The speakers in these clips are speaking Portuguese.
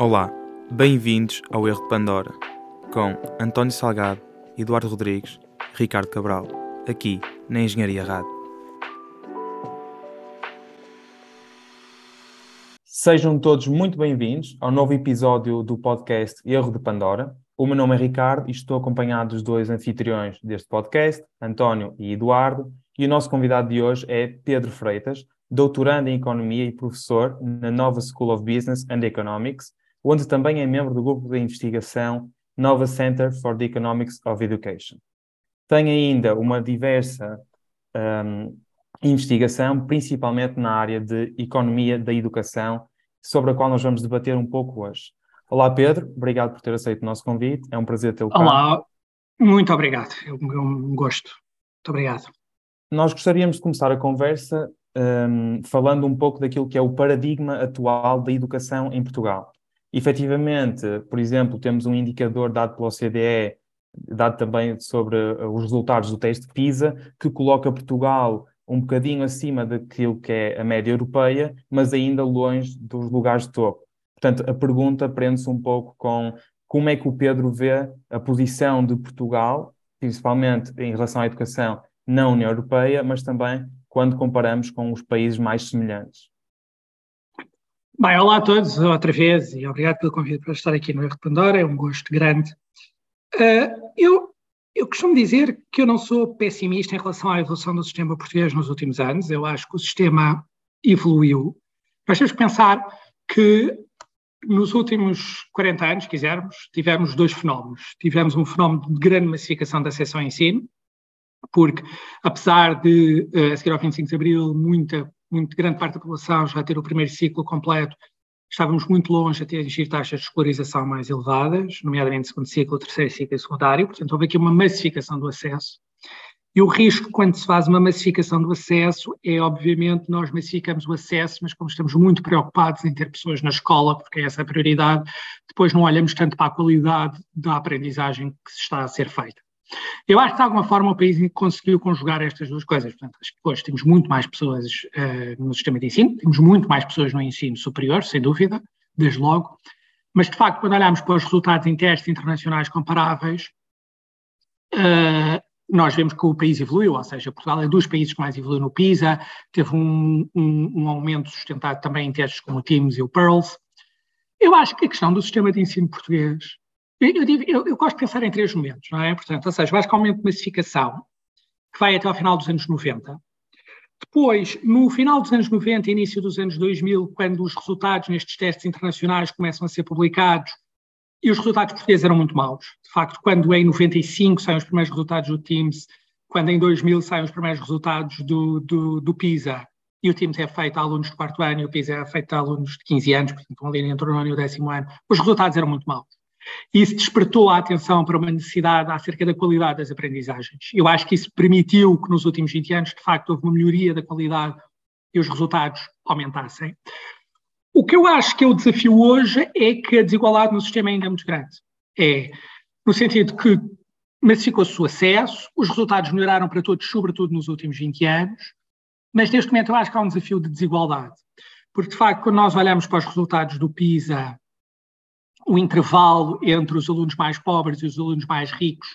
Olá, bem-vindos ao Erro de Pandora, com António Salgado, Eduardo Rodrigues e Ricardo Cabral, aqui na Engenharia Rádio. Sejam todos muito bem-vindos ao novo episódio do podcast Erro de Pandora. O meu nome é Ricardo e estou acompanhado dos dois anfitriões deste podcast, António e Eduardo, e o nosso convidado de hoje é Pedro Freitas, doutorando em Economia e professor na Nova School of Business and Economics, onde também é membro do grupo de investigação Nova Center for the Economics of Education. Tem ainda uma diversa um, investigação, principalmente na área de economia da educação, sobre a qual nós vamos debater um pouco hoje. Olá, Pedro, obrigado por ter aceito o nosso convite, é um prazer tê-lo cá. Olá, muito obrigado, é um gosto. Muito obrigado. Nós gostaríamos de começar a conversa um, falando um pouco daquilo que é o paradigma atual da educação em Portugal. Efetivamente, por exemplo, temos um indicador dado pela OCDE, dado também sobre uh, os resultados do teste PISA, que coloca Portugal um bocadinho acima daquilo que é a média europeia, mas ainda longe dos lugares de topo. Portanto, a pergunta prende-se um pouco com como é que o Pedro vê a posição de Portugal, principalmente em relação à educação na União Europeia, mas também quando comparamos com os países mais semelhantes. Bem, olá a todos outra vez e obrigado pelo convite para estar aqui no Erro de Pandora, é um gosto grande. Uh, eu, eu costumo dizer que eu não sou pessimista em relação à evolução do sistema português nos últimos anos, eu acho que o sistema evoluiu. Mas temos que pensar que nos últimos 40 anos, quisermos, tivemos dois fenómenos. Tivemos um fenómeno de grande massificação da acesso ao ensino, porque apesar de, uh, a seguir ao 25 de Abril, muita muito grande parte da população já ter o primeiro ciclo completo, estávamos muito longe de atingir taxas de escolarização mais elevadas, nomeadamente segundo ciclo, terceiro ciclo e secundário, portanto houve aqui uma massificação do acesso. E o risco quando se faz uma massificação do acesso é, obviamente, nós massificamos o acesso, mas como estamos muito preocupados em ter pessoas na escola, porque é essa a prioridade, depois não olhamos tanto para a qualidade da aprendizagem que está a ser feita. Eu acho que de alguma forma o país conseguiu conjugar estas duas coisas. Portanto, hoje temos muito mais pessoas uh, no sistema de ensino, temos muito mais pessoas no ensino superior, sem dúvida, desde logo, mas de facto, quando olhamos para os resultados em testes internacionais comparáveis, uh, nós vemos que o país evoluiu, ou seja, Portugal é dos países que mais evoluiu no PISA, teve um, um, um aumento sustentado também em testes como o TIMS e o PEARLS. Eu acho que a questão do sistema de ensino português eu, eu, eu, gosto de pensar em três momentos, não é? Portanto, ou seja, basicamente de massificação, que vai até ao final dos anos 90. Depois, no final dos anos 90 e início dos anos 2000, quando os resultados nestes testes internacionais começam a ser publicados, e os resultados portugueses eram muito maus. De facto, quando em 95 saem os primeiros resultados do TIMS, quando em 2000 saem os primeiros resultados do, do, do PISA, e o TIMS é feito a alunos de quarto ano e o PISA é feito a alunos de 15 anos, portanto, ali entre o nono e o décimo ano, os resultados eram muito maus. Isso despertou a atenção para uma necessidade acerca da qualidade das aprendizagens. Eu acho que isso permitiu que nos últimos 20 anos, de facto, houve uma melhoria da qualidade e os resultados aumentassem. O que eu acho que é o desafio hoje é que a desigualdade no sistema ainda é muito grande. É no sentido que massificou-se o acesso, os resultados melhoraram para todos, sobretudo nos últimos 20 anos, mas neste momento eu acho que há um desafio de desigualdade. Porque, de facto, quando nós olhamos para os resultados do PISA o intervalo entre os alunos mais pobres e os alunos mais ricos,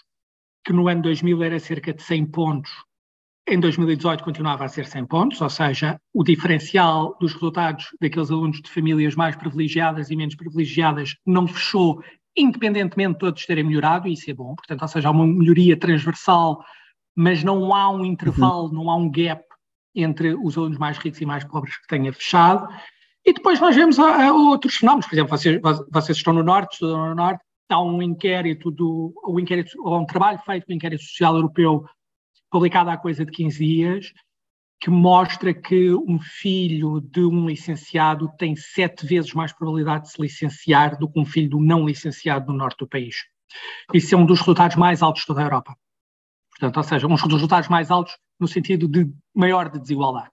que no ano 2000 era cerca de 100 pontos, em 2018 continuava a ser 100 pontos, ou seja, o diferencial dos resultados daqueles alunos de famílias mais privilegiadas e menos privilegiadas não fechou, independentemente de todos terem melhorado, e isso é bom, portanto, ou seja, há uma melhoria transversal, mas não há um intervalo, uhum. não há um gap entre os alunos mais ricos e mais pobres que tenha fechado. E depois nós vemos a, a outros fenómenos, por exemplo, vocês, vocês estão no Norte, estudam no Norte, há um inquérito, do, um inquérito, ou um trabalho feito do Inquérito Social Europeu, publicado há coisa de 15 dias, que mostra que um filho de um licenciado tem sete vezes mais probabilidade de se licenciar do que um filho do não licenciado no norte do país. Isso é um dos resultados mais altos de toda a Europa. Portanto, ou seja, um dos resultados mais altos no sentido de maior de desigualdade.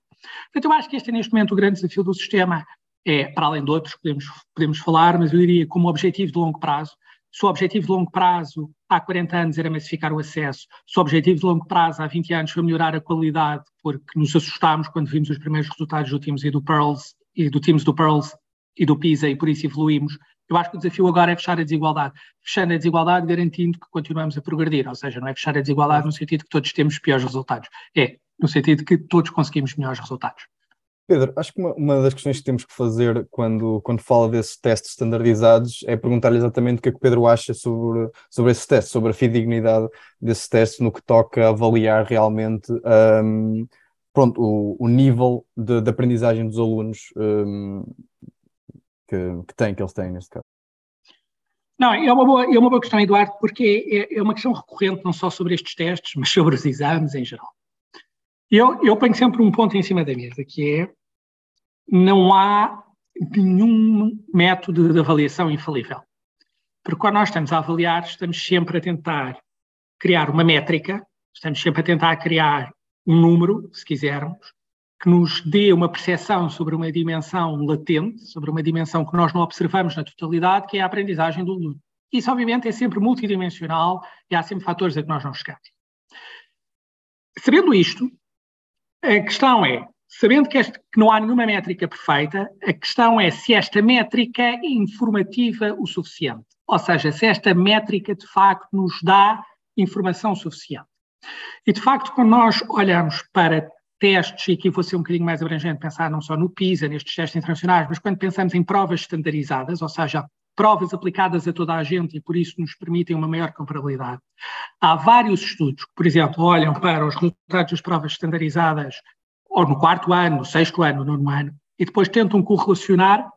Portanto, eu acho que este é neste momento o grande desafio do sistema, é, para além de outros podemos, podemos falar, mas eu diria como objetivo de longo prazo. Se o objetivo de longo prazo há 40 anos era massificar o acesso, se o objetivo de longo prazo há 20 anos foi melhorar a qualidade, porque nos assustámos quando vimos os primeiros resultados do Teams e do Pearls, e do Teams do Pearls e do PISA, e por isso evoluímos, Eu acho que o desafio agora é fechar a desigualdade. Fechando a desigualdade, garantindo que continuamos a progredir. Ou seja, não é fechar a desigualdade no sentido que todos temos piores resultados. É no sentido que todos conseguimos melhores resultados. Pedro, acho que uma, uma, das questões que temos que fazer quando, quando fala desses testes standardizados é perguntar-lhe exatamente o que é que o Pedro acha sobre, sobre esses testes, sobre a fidedignidade desses testes no que toca a avaliar realmente um, pronto, o, o nível de, de, aprendizagem dos alunos um, que, que, têm, que eles têm neste caso. Não, é uma boa, é uma boa questão, Eduardo, porque é, é uma questão recorrente não só sobre estes testes, mas sobre os exames em geral. Eu, eu ponho sempre um ponto em cima da mesa, que é não há nenhum método de avaliação infalível. Porque quando nós estamos a avaliar, estamos sempre a tentar criar uma métrica, estamos sempre a tentar criar um número, se quisermos, que nos dê uma percepção sobre uma dimensão latente, sobre uma dimensão que nós não observamos na totalidade, que é a aprendizagem do aluno. Isso, obviamente, é sempre multidimensional e há sempre fatores a que nós não chegamos. Sabendo isto, a questão é, sabendo que, este, que, não há nenhuma métrica perfeita, a questão é se esta métrica é informativa o suficiente. Ou seja, se esta métrica de facto nos dá informação suficiente. E de facto, quando nós olhamos para testes, e aqui vou ser um bocadinho mais abrangente, pensar não só no PISA, nestes testes internacionais, mas quando pensamos em provas estandarizadas, ou seja, provas aplicadas a toda a gente e por isso nos permitem uma maior comparabilidade. Há vários estudos que, por exemplo, olham para os resultados das provas estandarizadas ou no quarto ano, no sexto ano, no nono ano, e depois tentam correlacionar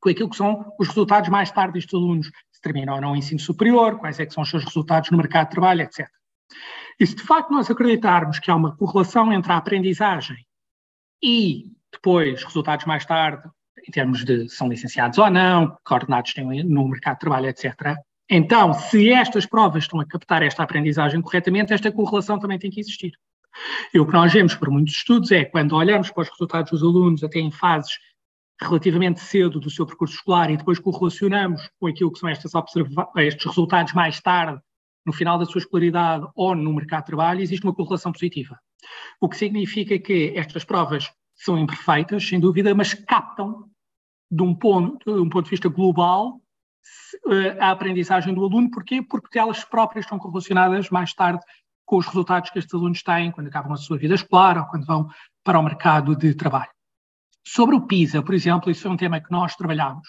com aquilo que são os resultados mais tarde destes alunos, se terminam ou não o ensino superior, quais é que são os seus resultados no mercado de trabalho, etc. E se de facto nós acreditarmos que há uma correlação entre a aprendizagem e depois resultados mais tarde, em termos de são licenciados ou não, coordenados têm no mercado de trabalho, etc., então, se estas provas estão a captar esta aprendizagem corretamente, esta correlação também tem que existir. E o que nós vemos por muitos estudos é quando olhamos para os resultados dos alunos até em fases relativamente cedo do seu percurso escolar e depois correlacionamos com aquilo que são estes resultados mais tarde, no final da sua escolaridade ou no mercado de trabalho, existe uma correlação positiva. O que significa que estas provas são imperfeitas, sem dúvida, mas captam, de um ponto, de um ponto de vista global, eh, a aprendizagem do aluno. Porquê? Porque elas próprias estão correlacionadas mais tarde com os resultados que estes alunos têm quando acabam a sua vida escolar ou quando vão para o mercado de trabalho. Sobre o PISA, por exemplo, isso é um tema que nós trabalhamos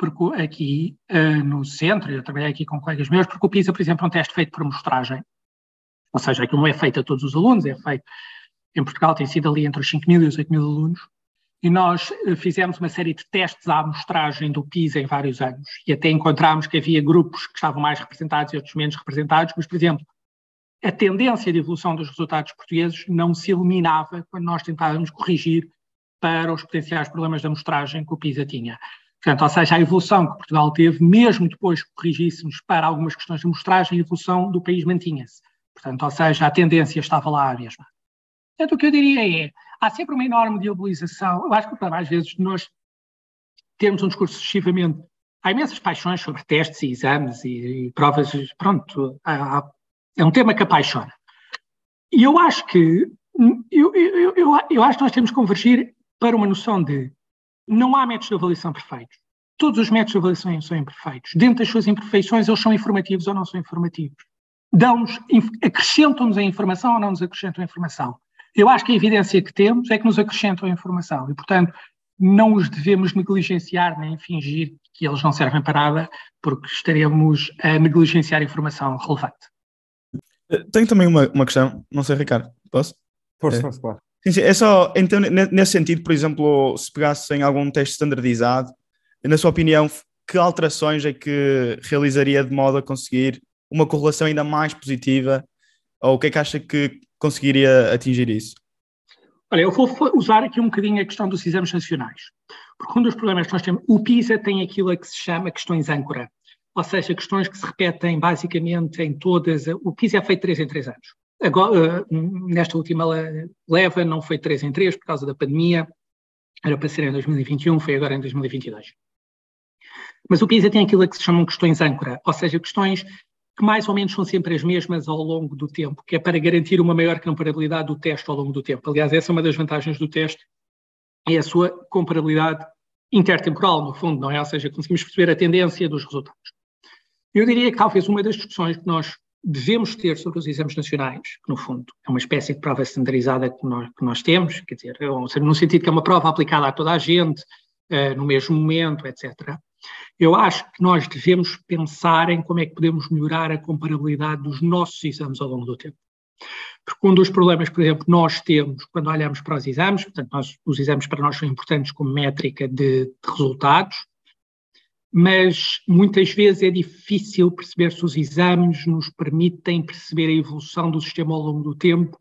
porque aqui uh, no centro, eu trabalhei aqui com colegas meus, porque o PISA, por exemplo, é um teste feito por amostragem, ou seja, aquilo não é feito a todos os alunos, é feito, em Portugal tem sido ali entre os 5 mil e os 8 mil alunos, e nós uh, fizemos uma série de testes à amostragem do PISA em vários anos, e até encontramos que havia grupos que estavam mais representados e outros menos representados, mas, por exemplo, a tendência de evolução dos resultados portugueses não se eliminava quando nós tentávamos corrigir para os potenciais problemas da amostragem que o PISA tinha. Portanto, ou seja, a evolução que Portugal teve, mesmo depois que corrigíssemos para algumas questões de amostragem, a evolução do país mantinha-se. Portanto, ou seja, a tendência estava lá a mesma. Portanto, o que eu diria é, há sempre uma enorme diabolização. Eu acho que, às vezes, nós temos um discurso excessivamente... Há imensas paixões sobre testes e exames e, e provas, pronto, há, é um tema que apaixona. E eu acho que eu, eu, eu, eu, acho que nós temos que convergir para uma noção de não há métodos de avaliação perfeitos. Todos os métodos de avaliação são imperfeitos. Dentro das suas imperfeições, eles são informativos ou não são informativos. Dão-nos, acrescentam-nos a informação ou não nos acrescentam a informação. Eu acho que a evidência que temos é que nos acrescentam a informação e, portanto, não os devemos negligenciar nem fingir que eles não servem para nada, porque estaremos a negligenciar informação relevante. Tenho também uma, uma questão, não sei, Ricardo, posso? Força, é. claro. Sim, sim, é só, então, nesse sentido, por exemplo, se pegassem algum teste standardizado, na sua opinião, que alterações é que realizaria de modo a conseguir uma correlação ainda mais positiva? Ou o que é que acha que conseguiria atingir isso? Olha, eu vou usar aqui um bocadinho a questão dos exames nacionais, porque um dos problemas que nós temos, o PISA tem aquilo a que se chama questões âncora, ou seja, questões que se repetem basicamente em todas. O PISA é feito três em três anos. Agora, nesta última leva, não foi três em três por causa da pandemia, era para ser em 2021, foi agora em 2022. Mas o PISA tem aquilo que se chamam questões âncora, ou seja, questões que mais ou menos são sempre as mesmas ao longo do tempo, que é para garantir uma maior comparabilidade do teste ao longo do tempo. Aliás, essa é uma das vantagens do teste, é a sua comparabilidade intertemporal, no fundo, não é? Ou seja, conseguimos perceber a tendência dos resultados. Eu diria que talvez uma das discussões que nós devemos ter sobre os exames nacionais, que no fundo é uma espécie de prova standardizada que nós, que nós temos, quer dizer, no sentido que é uma prova aplicada a toda a gente, uh, no mesmo momento, etc. Eu acho que nós devemos pensar em como é que podemos melhorar a comparabilidade dos nossos exames ao longo do tempo. Porque um dos problemas, por exemplo, nós temos quando olhamos para os exames, portanto, nós, os exames para nós são importantes como métrica de, de resultados, mas muitas vezes é difícil perceber se os exames nos permitem perceber a evolução do sistema ao longo do tempo,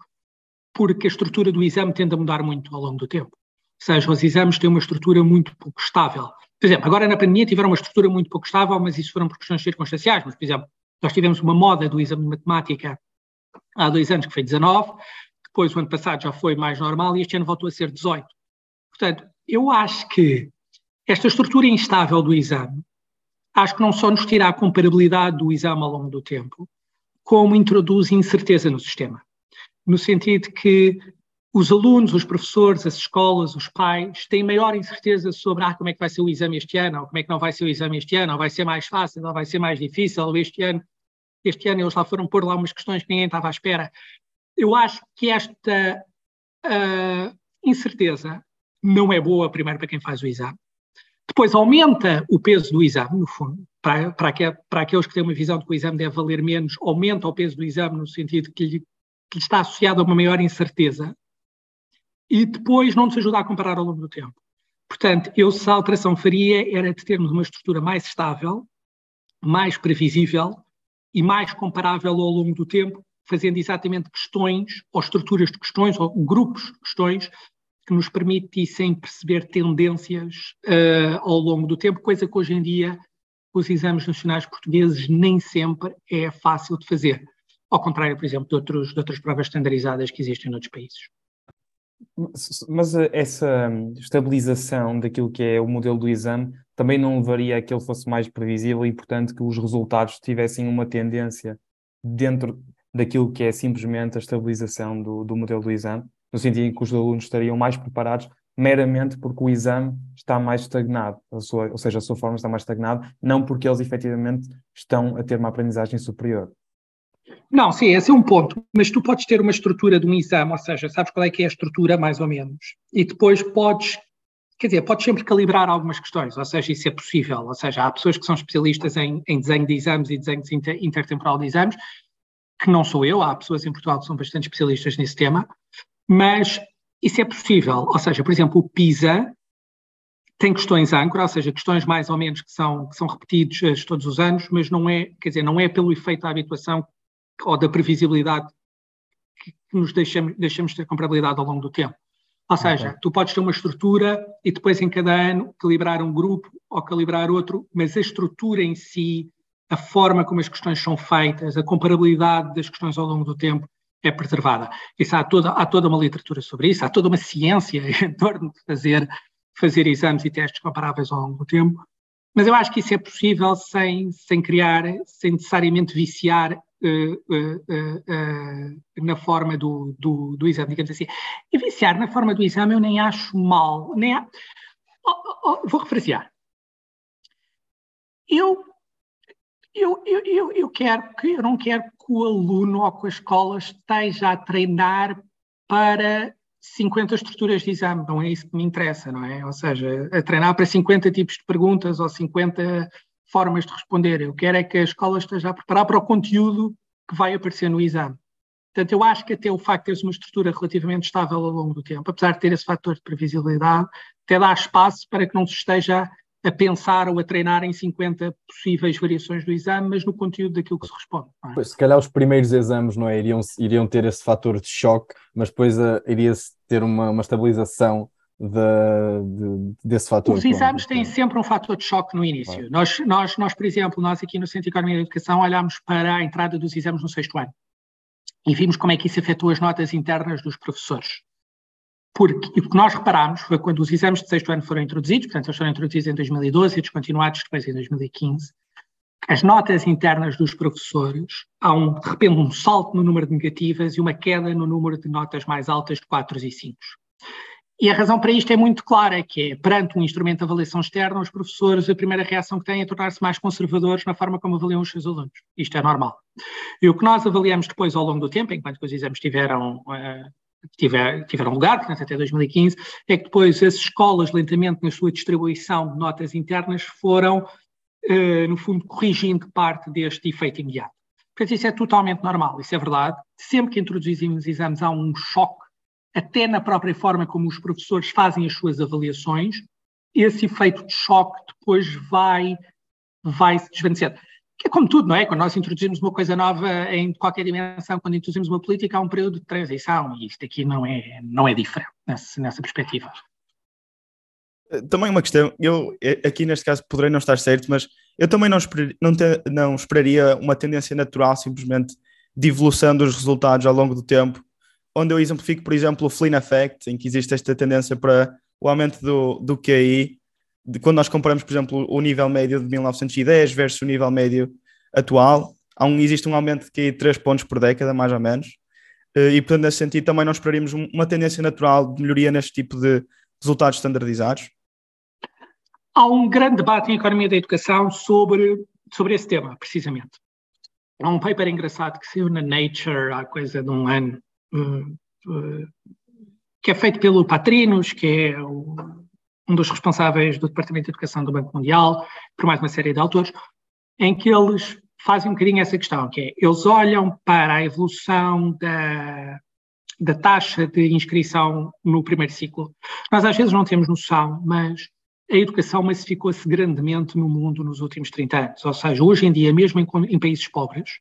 porque a estrutura do exame tende a mudar muito ao longo do tempo. Ou seja, os exames têm uma estrutura muito pouco estável. Por exemplo, agora na pandemia tiveram uma estrutura muito pouco estável, mas isso foram por questões circunstanciais. Mas, por exemplo, nós tivemos uma moda do exame de matemática há dois anos, que foi 19, depois o ano passado já foi mais normal e este ano voltou a ser 18. Portanto, eu acho que esta estrutura instável do exame, acho que não só nos tira a comparabilidade do exame ao longo do tempo, como introduz incerteza no sistema. No sentido que os alunos, os professores, as escolas, os pais têm maior incerteza sobre ah, como é que vai ser o exame este ano, ou como é que não vai ser o exame este ano, ou vai ser mais fácil, ou vai ser mais difícil, ou este ano este ano eles lá foram pôr lá umas questões que ninguém estava à espera. Eu acho que esta uh, incerteza não é boa, primeiro, para quem faz o exame. Depois aumenta o peso do exame, no fundo, para, para, que, para aqueles que têm uma visão de que o exame deve valer menos, aumenta o peso do exame no sentido que lhe, que lhe está associado a uma maior incerteza, e depois não nos ajuda a comparar ao longo do tempo. Portanto, eu se a alteração faria era de termos uma estrutura mais estável, mais previsível, e mais comparável ao longo do tempo, fazendo exatamente questões, ou estruturas de questões, ou grupos de questões, que nos permitissem perceber tendências uh, ao longo do tempo, coisa que hoje em dia os exames nacionais portugueses nem sempre é fácil de fazer. Ao contrário, por exemplo, de, outros, de outras provas standardizadas que existem noutros países. Mas eh, essa estabilização daquilo que é o modelo do exame também não levaria a que ele fosse mais previsível e, portanto, que os resultados tivessem uma tendência dentro daquilo que é simplesmente a estabilização do, do modelo do exame, no sentido em que os alunos estariam mais preparados meramente porque o exame está mais estagnado, sua, ou seja, a sua forma está mais estagnada, não porque eles efetivamente estão a ter uma aprendizagem superior. Não, sim, esse é um ponto. Mas tu podes ter uma estrutura de um exame, ou seja, sabes qual é que é a estrutura, mais ou menos, e depois podes quer dizer, podes sempre calibrar algumas questões, ou seja, isso é possível. Ou seja, há pessoas que são especialistas em, em desenho de exames e desenho inter, intertemporal de exames, que não sou eu, há pessoas em Portugal que são bastante especialistas nesse tema, mas isso é possível. Ou seja, por exemplo, o PISA tem questões âncora, ou seja, questões mais ou menos que são, que são repetidas todos os anos, mas não é, quer dizer, não é pelo efeito da habituação ou da previsibilidade que nos deixamos, deixamos ter comparabilidade ao longo do tempo. Ou seja, okay. tu podes ter uma estrutura e depois em cada ano calibrar um grupo ou calibrar outro, mas a estrutura em si, a forma como as questões são feitas, a comparabilidade das questões ao longo do tempo é preservada. Isso há toda, há toda uma literatura sobre isso, há toda uma ciência em torno de fazer, fazer exames e testes comparáveis ao longo do tempo, mas eu acho que isso é possível sem, sem criar, sem necessariamente viciar uh, uh, na forma do, do, do, exame, digamos assim. E viciar na forma do exame eu nem acho mal, nem há... oh, oh, vou refrasear. Eu, eu, eu, eu, eu, quero que, eu não quero que o aluno ou que a escola esteja a treinar para 50 estruturas de exame, não é isso que me interessa, não é? Ou seja, a treinar para 50 tipos de perguntas ou 50 formas de responder. Eu quero é que a escola esteja a preparar para o conteúdo que vai aparecer no exame. Portanto, eu acho que até o facto de teres uma estrutura relativamente estável ao longo do tempo, apesar de ter esse fator de previsibilidade, até dá espaço para que não se esteja a pensar ou a treinar em 50 possíveis variações do exame, mas no conteúdo daquilo que se responde. É? Pois, se calhar os primeiros exames não é, iriam, iriam ter esse fator de choque, mas depois uh, iria-se ter uma, uma estabilização de, de, desse fator. Os exames têm sempre um fator de choque no início. Nós, nós, nós, por exemplo, nós aqui no Centro de Economia e Educação olhámos para a entrada dos exames no sexto ano e vimos como é que isso afetou as notas internas dos professores. Porque o que nós reparámos foi quando os exames de sexto ano foram introduzidos, portanto, eles foram introduzidos em 2012 e descontinuados depois em 2015, as notas internas dos professores, há um, de repente um salto no número de negativas e uma queda no número de notas mais altas de 4 e 5. E a razão para isto é muito clara, que é, perante um instrumento de avaliação externa, os professores, a primeira reação que têm é tornar-se mais conservadores na forma como avaliam os seus alunos. Isto é normal. E o que nós avaliamos depois ao longo do tempo, enquanto os exames tiveram, uh, tiver, tiveram lugar, portanto até 2015, é que depois as escolas, lentamente na sua distribuição de notas internas, foram, uh, no fundo, corrigindo parte deste efeito imediato. Portanto, isso é totalmente normal, isso é verdade. Sempre que introduzimos exames há um choque até na própria forma como os professores fazem as suas avaliações, esse efeito de choque depois vai, vai se desvanecer. Que é como tudo, não é? Quando nós introduzimos uma coisa nova em qualquer dimensão, quando introduzimos uma política, há um período de transição e isto aqui não é, não é diferente nessa, nessa perspectiva. Também uma questão, eu aqui neste caso poderei não estar certo, mas eu também não, esper, não, te, não esperaria uma tendência natural simplesmente de evolução dos resultados ao longo do tempo onde eu exemplifico, por exemplo, o Flynn Effect, em que existe esta tendência para o aumento do, do QI, de, quando nós comparamos, por exemplo, o nível médio de 1910 versus o nível médio atual, um, existe um aumento de QI de 3 pontos por década, mais ou menos, eh, e portanto, nesse sentido, também nós esperaríamos uma tendência natural de melhoria neste tipo de resultados standardizados? Há um grande debate em economia da educação sobre, sobre esse tema, precisamente. Há um paper engraçado que saiu na Nature há coisa de um ano, que é feito pelo Patrinos, que é o, um dos responsáveis do Departamento de Educação do Banco Mundial, por mais uma série de autores, em que eles fazem um bocadinho essa questão, que é, eles olham para a evolução da, da taxa de inscrição no primeiro ciclo. Nós às vezes não temos noção, mas a educação massificou-se grandemente no mundo nos últimos 30 anos. Ou seja, hoje em dia, mesmo em, em países pobres,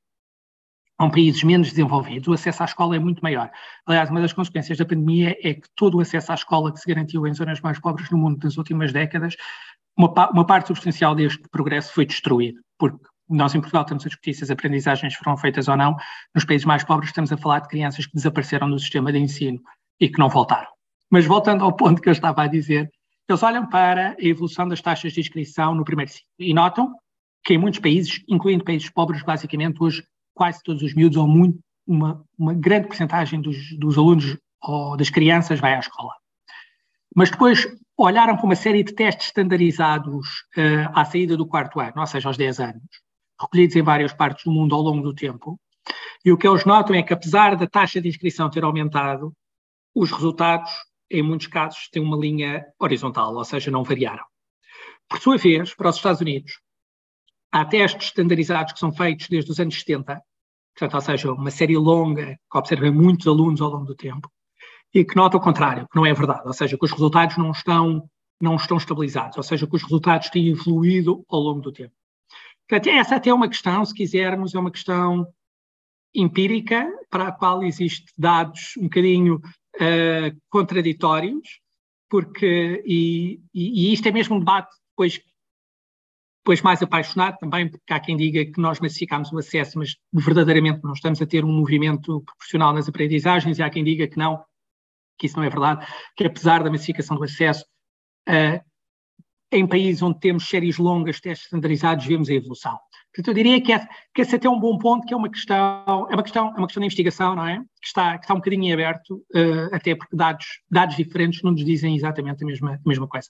são países menos desenvolvidos, o acesso à escola é muito maior. Aliás, uma das consequências da pandemia é que todo o acesso à escola que se garantiu em zonas mais pobres no mundo nas últimas décadas, uma, uma parte substancial deste progresso foi destruído, porque nós em Portugal estamos a discutir se as aprendizagens foram feitas ou não, nos países mais pobres estamos a falar de crianças que desapareceram do sistema de ensino e que não voltaram. Mas voltando ao ponto que eu estava a dizer, eles olham para a evolução das taxas de inscrição no primeiro ciclo e notam que em muitos países, incluindo países pobres, basicamente hoje quase todos os miúdos, ou muito, uma, uma grande porcentagem dos, dos alunos ou das crianças vai à escola. Mas depois olharam para uma série de testes estandarizados uh, à saída do quarto ano, ou seja, aos 10 anos, recolhidos em várias partes do mundo ao longo do tempo, e o que eles notam é que, apesar da taxa de inscrição ter aumentado, os resultados, em muitos casos, têm uma linha horizontal, ou seja, não variaram. Por sua vez, para os Estados Unidos, há testes estandarizados que são feitos desde os anos 70, portanto, ou seja, uma série longa que observa muitos alunos ao longo do tempo, e que nota o contrário, que não é verdade, ou seja, que os resultados não estão, não estão estabilizados, ou seja, que os resultados têm evoluído ao longo do tempo. Portanto, essa até é uma questão, se quisermos, é uma questão empírica, para a qual existem dados um bocadinho uh, contraditórios, porque, e, e, e, isto é mesmo um debate depois depois mais apaixonado também, porque há quem diga que nós massificámos o acesso, mas verdadeiramente não estamos a ter um movimento proporcional nas aprendizagens, e há quem diga que não, que isso não é verdade, que apesar da massificação do acesso, uh, em países onde temos séries longas, testes standardizados, vemos a evolução. Portanto, eu diria que, é, que esse é até um bom ponto, que é uma questão, é uma questão, é uma questão de investigação, não é? Que está, que está um bocadinho aberto, uh, até porque dados, dados diferentes não nos dizem exatamente a mesma, a mesma coisa.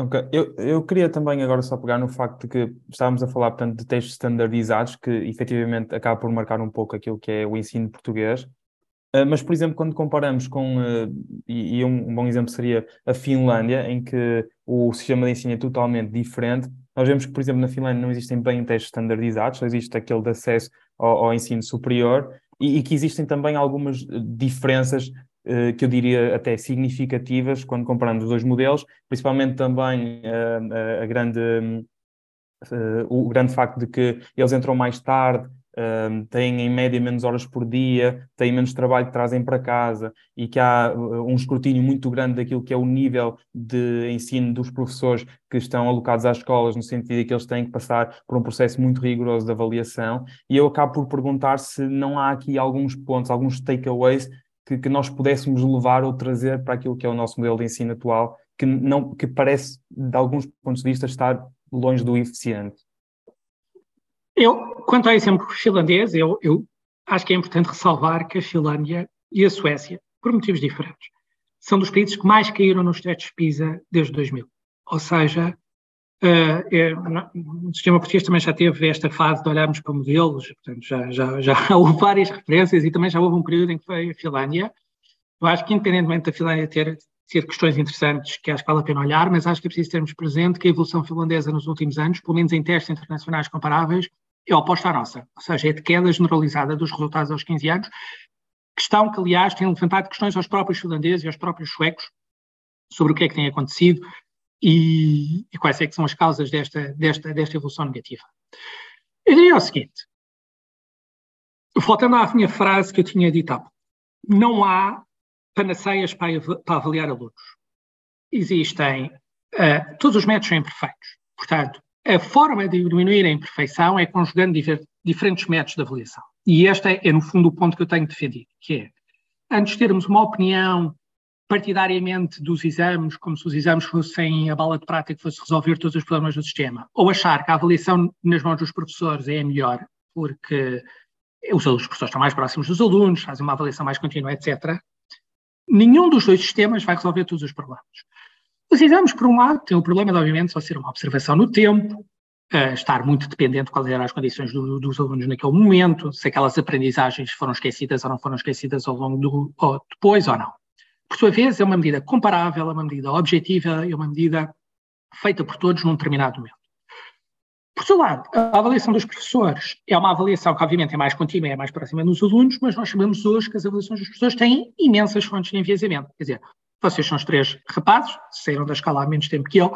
Ok, eu, eu queria também agora só pegar no facto de que estávamos a falar, portanto, de textos standardizados, que efetivamente acaba por marcar um pouco aquilo que é o ensino português, uh, mas, por exemplo, quando comparamos com, uh, e, e um, um, bom exemplo seria a Finlândia, em que o sistema de ensino é totalmente diferente, nós vemos que, por exemplo, na Finlândia não existem bem testes standardizados, só existe aquele de acesso ao, ao ensino superior, e, e que existem também algumas diferenças que eu diria até significativas quando comparamos os dois modelos, principalmente também uh, a grande, o grande facto de que eles entram mais tarde, têm em média menos horas por dia, têm menos trabalho que trazem para casa e que há um escrutínio muito grande daquilo que é o nível de ensino dos professores que estão alocados às escolas, no sentido de que eles têm que passar por um processo muito rigoroso de avaliação. E eu acabo por perguntar se não há aqui alguns pontos, alguns takeaways que, que, nós pudéssemos levar ou trazer para aquilo que é o nosso modelo de ensino atual, que, não, que parece, de alguns pontos de vista, estar longe do eficiente? Eu, quanto ao exemplo finlandês, eu, eu acho que é importante ressalvar que a Finlândia e a Suécia por motivos diferentes. São dos países que mais caíram nos testes PISA desde 2000. Ou seja, Uh, é, o sistema português também já teve esta fase de olharmos para modelos, portanto, já, já, já houve várias referências e também já houve um período em que foi a Finlândia. Eu acho que, independentemente da Finlândia ter, ter questões interessantes que acho que vale a pena olhar, mas acho que é preciso termos presente que a evolução finlandesa nos últimos anos, pelo menos em testes internacionais comparáveis, é oposta à nossa, ou seja, é de queda generalizada dos resultados aos 15 anos, questão que, aliás, tem levantado questões aos próprios finlandeses e aos próprios suecos sobre o que é que tem acontecido, e, e quais é que são as causas desta, desta, desta evolução negativa. Eu diria o seguinte, voltando à minha frase que eu tinha dito há não há panaceias para, para avaliar alunos. Existem, uh, todos os métodos são imperfeitos. Portanto, a forma de diminuir a imperfeição é conjugando diver, diferentes métodos de avaliação. E este é, é, no fundo, o ponto que eu tenho defendido, que é, antes de termos uma opinião partidariamente dos exames, como se os exames fossem a bala de prata que fosse resolver todos os problemas do sistema, ou achar que a avaliação nas mãos dos professores é a melhor, porque os, professores estão mais próximos dos alunos, fazem uma avaliação mais contínua, etc., nenhum dos dois sistemas vai resolver todos os problemas. Os exames, por um lado, têm o problema de, obviamente, só ser uma observação no tempo, uh, estar muito dependente de quais eram as condições do, dos alunos naquele momento, se aquelas aprendizagens foram esquecidas ou não foram esquecidas ao longo do, ou depois ou não por sua vez, é uma medida comparável, é uma medida objetiva, é uma medida feita por todos num determinado momento. Por seu lado, a avaliação dos professores é uma avaliação que, obviamente, é mais contínua, é mais próxima dos alunos, mas nós sabemos hoje que as avaliações dos professores têm imensas fontes de enviesamento. Quer dizer, vocês são os três rapazes, saíram da escola há menos tempo que eu,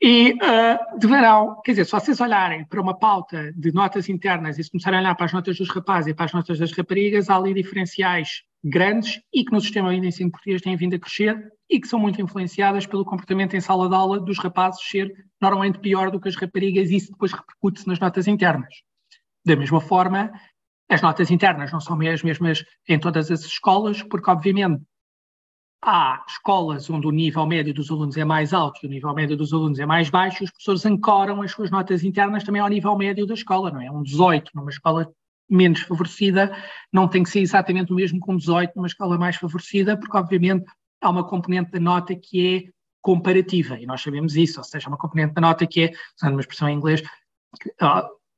e uh, deverão, quer dizer, se vocês olharem para uma pauta de notas internas e se começarem a olhar para as notas dos rapazes e para as notas das raparigas, há ali diferenciais grandes e que no sistema de ensino português têm vindo a crescer e que são muito influenciadas pelo comportamento em sala de aula dos rapazes ser normalmente pior do que as raparigas e isso depois repercute-se nas notas internas. Da mesma forma, as notas internas não são as mesmas em todas as escolas, porque obviamente há escolas onde o nível médio dos alunos é mais alto e o nível médio dos alunos é mais baixo, os professores ancoram as suas notas internas também ao nível médio da escola, não é? Um 18 numa escola menos favorecida não tem que ser exatamente o mesmo com 18 numa escola mais favorecida, porque obviamente há uma componente da nota que é comparativa, e nós sabemos isso, ou seja, uma componente da nota que é, usando uma expressão em inglês, que,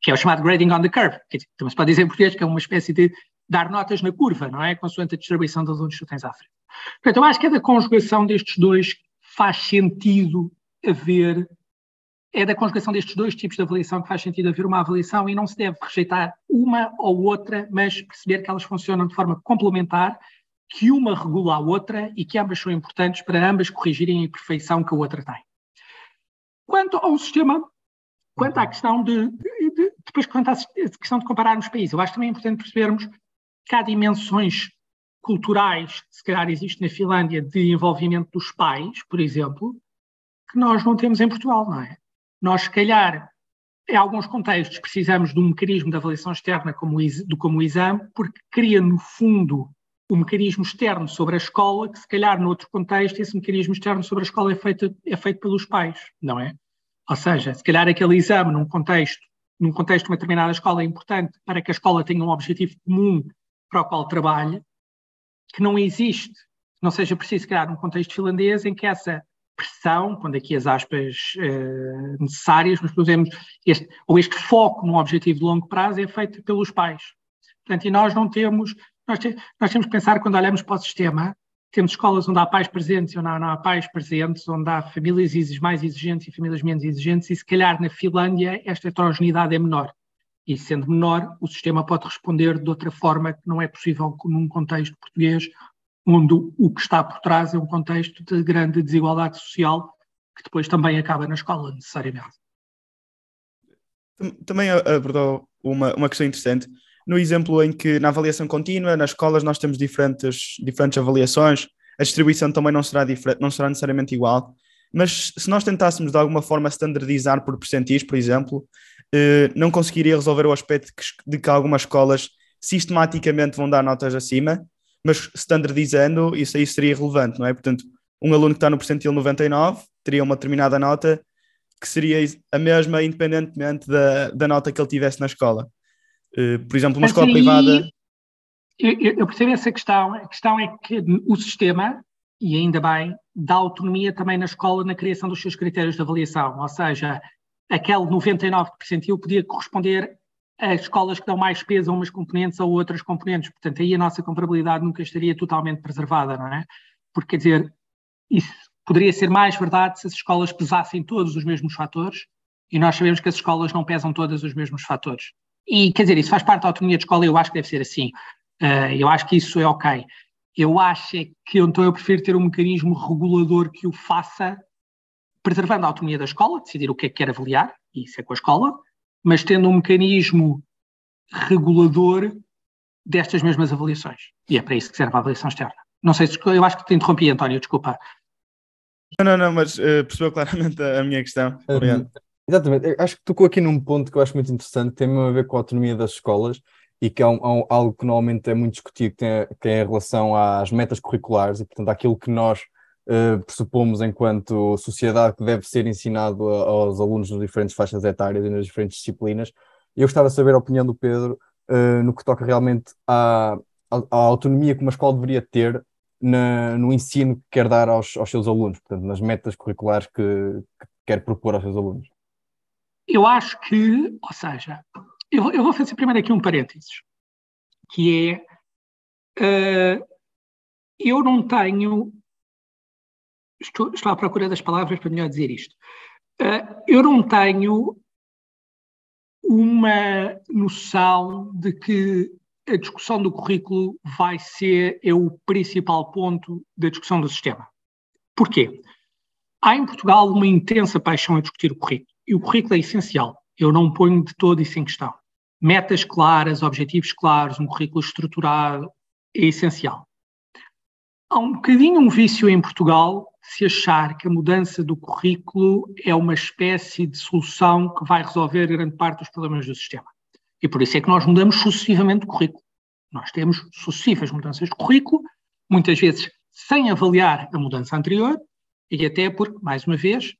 que é o chamado grading on the curve, que também se pode dizer em português que é uma espécie de dar notas na curva, não é? Consoante a distribuição dos alunos que tu tens à frente. Portanto, eu acho que é da conjugação destes dois faz sentido haver é da conjugação destes dois tipos de avaliação que faz sentido haver uma avaliação e não se deve rejeitar uma ou outra, mas perceber que elas funcionam de forma complementar, que uma regula a outra e que ambas são importantes para ambas corrigirem a imperfeição que a outra tem. Quanto ao sistema, quanto à questão de, de, de depois quanto à questão de comparar os países, eu acho também importante percebermos que há dimensões culturais, se calhar existe na Finlândia, de envolvimento dos pais, por exemplo, que nós não temos em Portugal, não é? Nós, se calhar, em alguns contextos, precisamos de um mecanismo de avaliação externa como o, como o exame, porque cria, no fundo, um mecanismo externo sobre a escola, que se calhar, noutro contexto, esse mecanismo externo sobre a escola é feito, é feito pelos pais, não é? Ou seja, se calhar aquele exame, num contexto, num contexto de uma determinada escola, é importante para que a escola tenha um objetivo comum para o qual trabalhe, que não existe, não seja preciso criar um contexto finlandês em que essa pressão, quando aqui as aspas uh, necessárias, mas pusemos este, ou este foco num objetivo de longo prazo é feito pelos pais. Portanto, e nós não temos, nós, te, nós temos que pensar quando olhamos para o sistema, temos escolas onde há pais presentes e onde não há pais presentes, onde há famílias mais exigentes e famílias menos exigentes, e se calhar na Finlândia esta heterogeneidade é menor. E sendo menor, o sistema pode responder de outra forma que não é possível num contexto português onde o que está por trás é um contexto de grande desigualdade social que depois também acaba na escola, necessariamente. Também abordou uma, uma questão interessante. No exemplo em que na avaliação contínua, nas escolas nós temos diferentes, diferentes avaliações, a distribuição também não será, diferente, não será necessariamente igual, mas se nós tentássemos de alguma forma standardizar por percentis, por exemplo, eh, não conseguiria resolver o aspecto de que algumas escolas sistematicamente vão dar notas acima mas standardizando, isso aí seria relevante, não é? Portanto, um aluno que está no percentil 99 teria uma determinada nota que seria a mesma independentemente da, da nota que ele tivesse na escola. Uh, por exemplo, uma mas escola aí, privada. eu, eu percebo essa questão. A questão é que o sistema, e ainda bem, dá autonomia também na escola na criação dos seus critérios de avaliação. Ou seja, aquele 99 percentil podia corresponder a escolas que dão mais peso a umas componentes ou outras componentes. Portanto, aí a nossa comparabilidade nunca estaria totalmente preservada, não é? Porque, quer dizer, isso poderia ser mais verdade se as escolas pesassem todos os mesmos fatores e nós sabemos que as escolas não pesam todos os mesmos fatores. E, quer dizer, isso faz parte da autonomia de escola e eu acho que deve ser assim. Uh, eu acho que isso é ok. Eu acho é que então eu prefiro ter um mecanismo regulador que o faça, preservando a autonomia da escola, decidir o que é que quer avaliar, e isso é com a escola, mas tendo um mecanismo regulador destas mesmas avaliações. E é para isso que serve a avaliação externa. Não sei se eu acho que te interrompi, António, desculpa. Não, não, não, mas uh, percebeu claramente a, a minha questão. Obrigado. Exatamente, eu acho que tocou aqui num ponto que eu acho muito interessante, tem a ver com a autonomia das escolas e que é um, um, algo que normalmente é muito discutido, que, tem, que é em relação às metas curriculares e, portanto, aquilo que nós uh, pressupomos enquanto sociedade que deve ser ensinado a, aos alunos nas diferentes faixas etárias e nas diferentes disciplinas. Eu gostava de saber a opinião do Pedro uh, no que toca realmente à, à, autonomia que uma escola deveria ter na, no ensino que quer dar aos, aos seus alunos, portanto, nas metas curriculares que, que quer propor aos seus alunos. Eu acho que, ou seja, eu, eu, vou fazer primeiro aqui um parênteses, que é uh, eu não tenho estou, estou à procura das palavras para melhor dizer isto. Uh, eu não tenho uma noção de que a discussão do currículo vai ser é o principal ponto da discussão do sistema. Porquê? Há em Portugal uma intensa paixão a discutir o currículo. E o currículo é essencial. Eu não ponho de todo isso em questão. Metas claras, objetivos claros, um currículo estruturado é essencial. Há um bocadinho um vício em Portugal se achar que a mudança do currículo é uma espécie de solução que vai resolver grande parte dos problemas do sistema. E por isso é que nós mudamos sucessivamente o currículo. Nós temos sucessivas mudanças de currículo, muitas vezes sem avaliar a mudança anterior, e até porque, mais uma vez,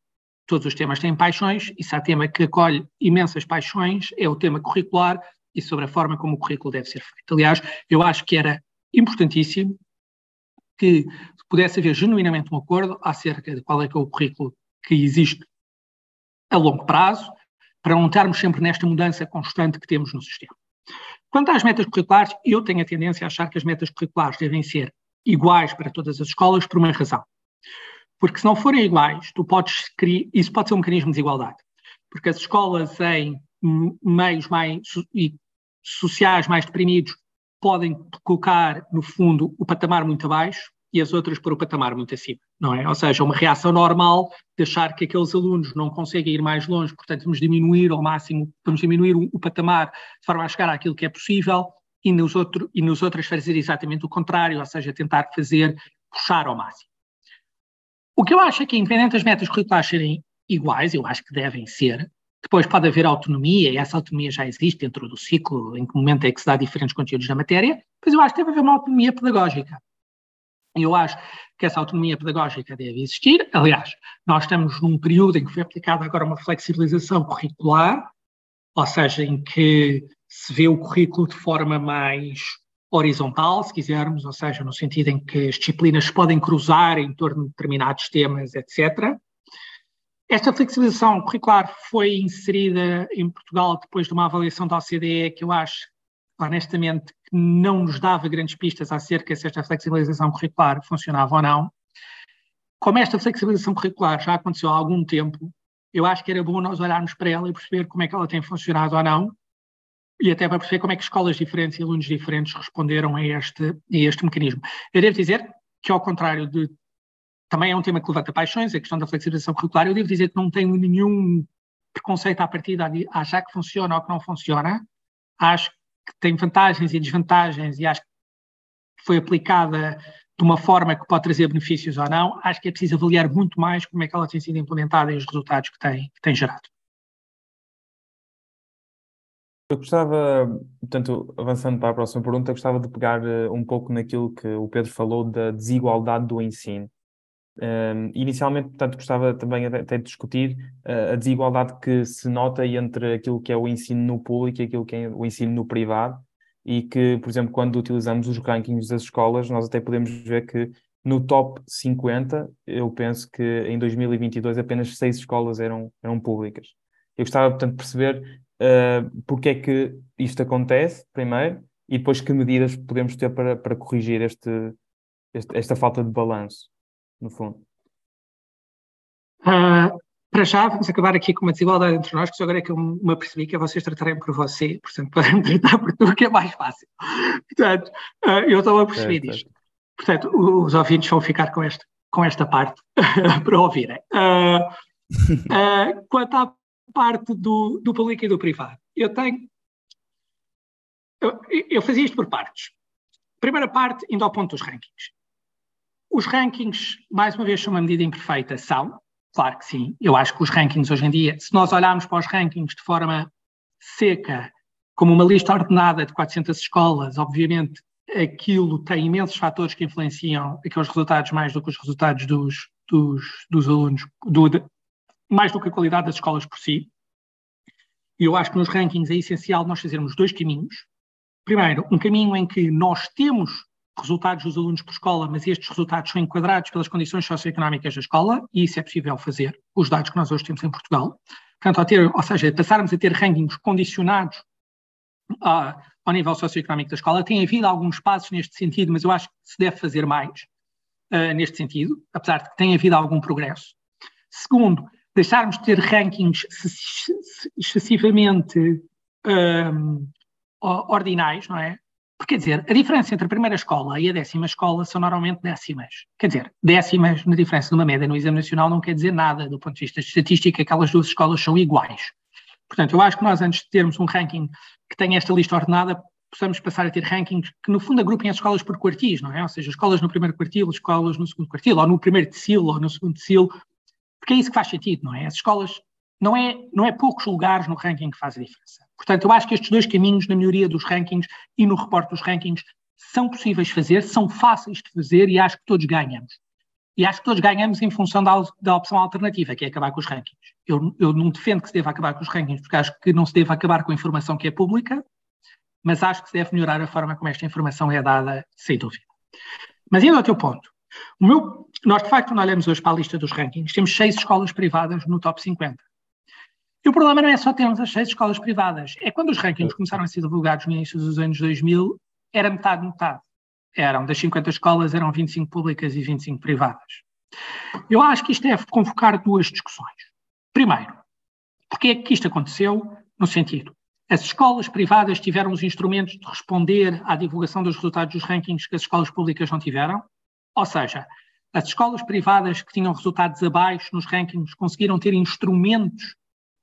todos os temas têm paixões, e se há tema que acolhe imensas paixões, é o tema curricular e sobre a forma como o currículo deve ser feito. Aliás, eu acho que era importantíssimo que pudesse haver genuinamente um acordo acerca de qual é que é o currículo que existe a longo prazo, para não estarmos sempre nesta mudança constante que temos no sistema. Quanto às metas curriculares, eu tenho a tendência a achar que as metas curriculares devem ser iguais para todas as escolas por uma razão. Porque se não forem iguais, podes isso pode ser um mecanismo de desigualdade. Porque as escolas em meios mais sociais mais deprimidos podem colocar, no fundo, o patamar muito abaixo e as outras para o patamar muito acima, não é? Ou seja, uma reação normal de achar que aqueles alunos não conseguem ir mais longe, portanto vamos diminuir ao máximo, vamos diminuir o, o patamar de forma a chegar àquilo que é possível e nos, outro, e nos outros fazer exatamente o contrário, ou seja, tentar fazer, puxar ao máximo. O que eu acho é que, independente das metas curriculares serem iguais, eu acho que devem ser, depois pode haver autonomia, e essa autonomia já existe dentro do ciclo, em que momento é que se dá diferentes conteúdos da matéria, mas eu acho que deve haver uma autonomia pedagógica. Eu acho que essa autonomia pedagógica deve existir. Aliás, nós estamos num período em que foi aplicada agora uma flexibilização curricular, ou seja, em que se vê o currículo de forma mais horizontal, se quisermos, ou seja, no sentido em que as disciplinas podem cruzar em torno de determinados temas, etc. Esta flexibilização curricular foi inserida em Portugal depois de uma avaliação da OCDE que eu acho, honestamente, que não nos dava grandes pistas acerca se esta flexibilização curricular funcionava ou não. Como esta flexibilização curricular já aconteceu há algum tempo, eu acho que era bom nós olharmos para ela e perceber como é que ela tem funcionado ou não, e até para perceber como é que escolas diferentes e alunos diferentes responderam a este, a este mecanismo. Eu devo dizer que, ao contrário de também é um tema que levanta paixões, a questão da flexibilização curricular. Eu devo dizer que não tenho nenhum preconceito à partida a achar que funciona ou que não funciona. Acho que tem vantagens e desvantagens e acho que foi aplicada de uma forma que pode trazer benefícios ou não. Acho que é preciso avaliar muito mais como é que ela tem sido implementada e os resultados que tem, que tem gerado. Eu gostava, portanto, avançando para a próxima pergunta, gostava de pegar uh, um pouco naquilo que o Pedro falou da desigualdade do ensino. Inicialmente, portanto, gostava também até de discutir uh, a desigualdade que se nota entre aquilo que é o ensino no público e aquilo que é o ensino no privado, e que, por exemplo, quando utilizamos os rankings das escolas, nós até podemos ver que no top 50, eu penso que em 2022 apenas seis escolas eram, eram públicas. Eu gostava, portanto, de perceber uh, porque é que isto acontece, primeiro, e depois que medidas podemos ter para, para corrigir este, este esta falta de balanço, no fundo. Uh, para já, vamos acabar aqui com uma desigualdade entre nós, que só agora é que eu me apercebi que é vocês tratarem por você, portanto, podem tratar por tu, que é mais fácil. Portanto, uh, eu estou a perceber é, disto. Portanto, os ouvintes vão ficar com, este, com esta parte para ouvirem. Uh, quanto à parte do, do público e do privado, eu tenho. Eu, eu fazia isto por partes. Primeira parte, indo ao ponto dos rankings. Os rankings, mais uma vez, são uma medida imperfeita, são, claro que sim. Eu acho que os rankings hoje em dia, se nós olharmos para os rankings de forma seca, como uma lista ordenada de 400 escolas, obviamente aquilo tem imensos fatores que influenciam aqueles resultados mais do que os resultados dos, dos, dos alunos, do, de, mais do que a qualidade das escolas por si. E eu acho que nos rankings é essencial nós fazermos dois caminhos. Primeiro, um caminho em que nós temos resultados dos alunos por escola, mas estes resultados são enquadrados pelas condições socioeconómicas da escola, e isso é possível fazer, os dados que nós hoje temos em Portugal. Portanto, ter, ou seja, passarmos a ter rankings condicionados ao nível socioeconómico da escola. Tem havido alguns passos neste sentido, mas eu acho que se deve fazer mais uh, neste sentido, apesar de que tem havido algum progresso. Segundo, deixarmos de ter rankings excessivamente um, ordinais, não é? Porque, quer dizer, a diferença entre a primeira escola e a décima escola são normalmente décimas. Quer dizer, décimas na diferença de uma média no exame nacional não quer dizer nada do ponto de vista de estatística, aquelas duas escolas são iguais. Portanto, eu acho que nós, antes de termos um ranking que tenha esta lista ordenada, possamos passar a ter rankings que, no fundo, agrupem as escolas por quartis, não é? Ou seja, escolas no primeiro quartil, escolas no segundo quartil, ou no primeiro decil, ou no segundo decil, porque é isso que faz sentido, não é? As escolas, não é, não é poucos lugares no ranking que faz a diferença. Portanto, eu acho que estes dois caminhos, na melhoria dos rankings e no reporte dos rankings, são possíveis de fazer, são fáceis de fazer e acho que todos ganhamos. E acho que todos ganhamos em função da, da opção alternativa, que é acabar com os rankings. Eu, eu não defendo que se deva acabar com os rankings, porque acho que não se deve acabar com a informação que é pública, mas acho que se deve melhorar a forma como esta informação é dada, sem dúvida. Mas indo ao teu ponto, meu, nós de facto, quando olhamos hoje para a lista dos rankings, temos seis escolas privadas no top 50. E o problema não é só termos as seis escolas privadas, é quando os rankings começaram a ser divulgados no início dos anos 2000, era metade, metade eram das 50 escolas, eram 25 públicas e 25 privadas. Eu acho que isto deve convocar duas discussões. Primeiro, porque é que isto aconteceu? No sentido, as escolas privadas tiveram os instrumentos de responder à divulgação dos resultados dos rankings que as escolas públicas não tiveram? Ou seja, as escolas privadas que tinham resultados abaixo nos rankings conseguiram ter instrumentos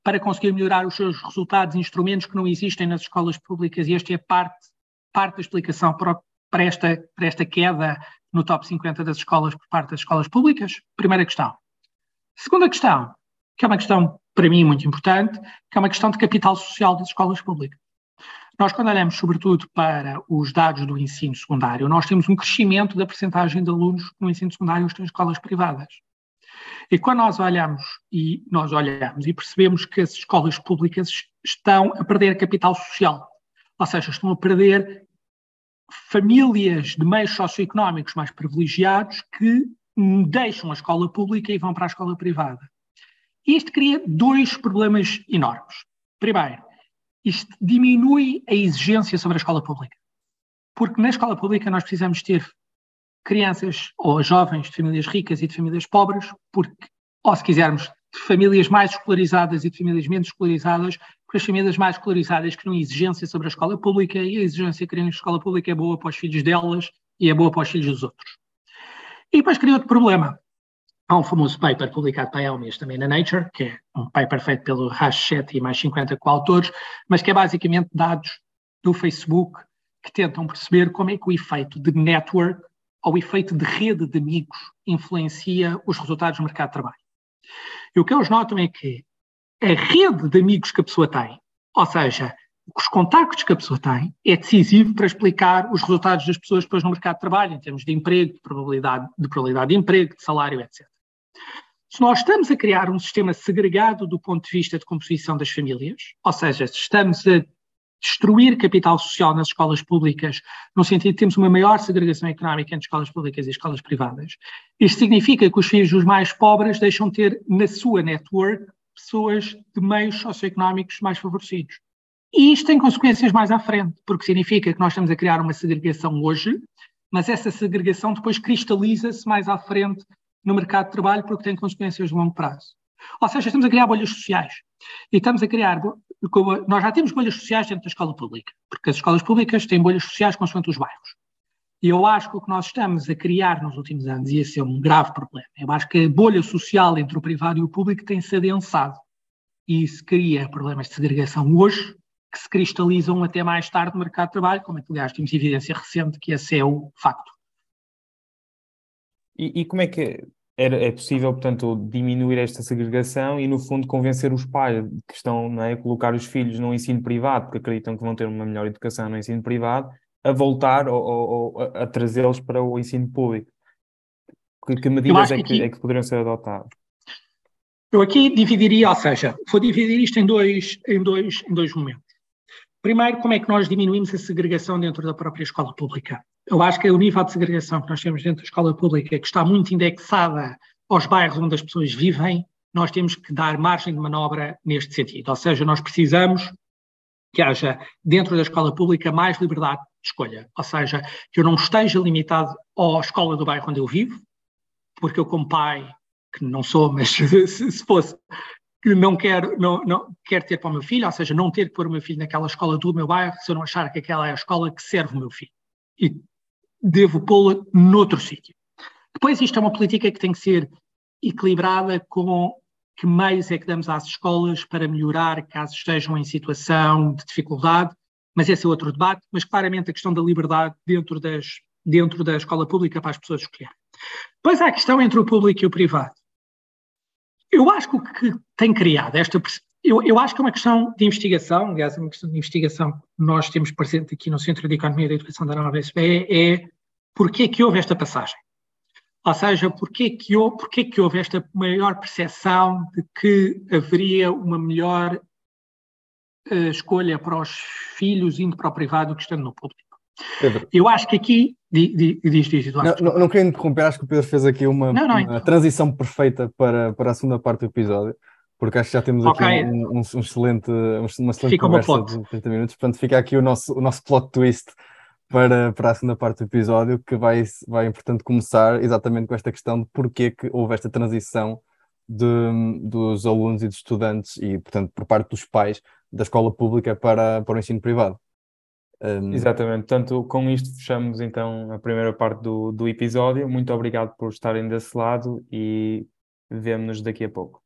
para conseguir melhorar os seus resultados, instrumentos que não existem nas escolas públicas, e esta é parte, parte da explicação para para esta, para esta queda no top 50 das escolas por parte das escolas públicas? Primeira questão. Segunda questão, que é uma questão para mim muito importante, que é uma questão de capital social das escolas públicas. Nós, quando olhamos sobretudo para os dados do ensino secundário, nós temos um crescimento da percentagem de alunos no ensino secundário que têm escolas privadas. E quando nós olhamos e nós olhamos e percebemos que as escolas públicas estão a perder capital social, ou seja, estão a perder famílias de meios socioeconómicos mais privilegiados que deixam a escola pública e vão para a escola privada. Isto cria dois problemas enormes. Primeiro, isto diminui a exigência sobre a escola pública. Porque na escola pública nós precisamos ter crianças ou jovens de famílias ricas e de famílias pobres, porque, ou se quisermos, de famílias mais escolarizadas e de famílias menos escolarizadas, para as famílias mais escolarizadas criam exigência sobre a escola pública e a exigência que criam na escola pública é boa para os filhos delas e é boa para os filhos dos outros. E depois cria outro problema. Há um famoso paper publicado para a Elmis também na Nature, que é um paper feito pelo Hachette e mais 50 coautores, mas que é basicamente dados do Facebook que tentam perceber como é que o efeito de network ou o efeito de rede de amigos influencia os resultados do mercado de trabalho. E o que eles notam é que a rede de amigos que a pessoa tem, ou seja, os contactos que a pessoa tem, é decisivo para explicar os resultados das pessoas depois no mercado de trabalho, em termos de emprego, de probabilidade de, probabilidade de emprego, de salário, etc. Se nós estamos a criar um sistema segregado do ponto de vista de composição das famílias, ou seja, se estamos a destruir capital social nas escolas públicas, no sentido de termos uma maior segregação económica entre escolas públicas e escolas privadas. Isto significa que os filhos dos mais pobres deixam de ter na sua network pessoas de meios socioeconómicos mais favorecidos. E isto tem consequências mais à frente, porque significa que nós estamos a criar uma segregação hoje, mas essa segregação depois cristaliza-se mais à frente no mercado de trabalho porque tem consequências de longo prazo. Ou seja, estamos a criar bolhas sociais. E estamos a criar. Nós já temos bolhas sociais dentro da escola pública, porque as escolas públicas têm bolhas sociais consoante os bairros. E eu acho que o que nós estamos a criar nos últimos anos, e esse é um grave problema, eu acho que a bolha social entre o privado e o público tem se adensado. E isso cria problemas de segregação hoje, que se cristalizam até mais tarde no mercado de trabalho, como é que, aliás, temos evidência recente que esse é o facto. E, e como é que era, é possível, portanto, diminuir esta segregação e, no fundo, convencer os pais que estão é, a colocar os filhos no ensino privado, porque acreditam que vão ter uma melhor educação no ensino privado, a voltar ou, ou, ou a, trazê-los para o ensino público? Que, que medidas é que, aqui, é que poderiam ser adotadas? Eu aqui dividiria, ou seja, vou dividir isto em dois, em dois, em dois momentos. Primeiro, como é que nós diminuímos a segregação dentro da própria escola pública? Eu acho que é o nível de segregação que nós temos dentro da escola pública, que está muito indexada aos bairros onde as pessoas vivem, nós temos que dar margem de manobra neste sentido. Ou seja, nós precisamos que haja dentro da escola pública mais liberdade de escolha. Ou seja, que eu não esteja limitado à escola do bairro onde eu vivo, porque eu, como pai, que não sou, mas se fosse, que não quero, não, não quero ter para o meu filho, ou seja, não ter que pôr o meu filho naquela escola do meu bairro se eu não achar que aquela é a escola que serve o meu filho. E devo pô-la noutro sítio. Depois, isto é uma política que tem que ser equilibrada com que meios é que damos às escolas para melhorar caso estejam em situação de dificuldade, mas esse é outro debate, mas claramente a questão da liberdade dentro, das, dentro da escola pública para as pessoas escolherem. Depois há a questão entre o público e o privado. Eu acho que o que tem criado esta eu, eu, acho que é uma questão de investigação, aliás, é uma questão de investigação que nós temos presente aqui no Centro de Economia e da Educação da Nova SBE, é porquê que houve esta passagem. Ou seja, porquê que, houve, porquê que houve esta maior percepção de que haveria uma melhor uh, escolha para os filhos indo para o privado do que estando no público. Pedro. Eu acho que aqui. Diz, diz, diz Eduardo. Não, não, não querendo interromper, acho que o Pedro fez aqui uma, não, não, uma então. transição perfeita para, para a segunda parte do episódio porque acho que já temos aqui okay. um, um, um, excelente, uma excelente fica conversa de 30 minutos. Portanto, fica aqui o nosso, o nosso plot twist para, para a segunda parte do episódio, que vai, vai importante começar exatamente com esta questão de porquê que houve esta transição de, dos alunos e dos estudantes e, portanto, por parte dos pais da escola pública para, para o ensino privado. Um... Exatamente, portanto, com isto fechamos então a primeira parte do, do episódio. Muito obrigado por estarem desse lado e vemo-nos daqui a pouco.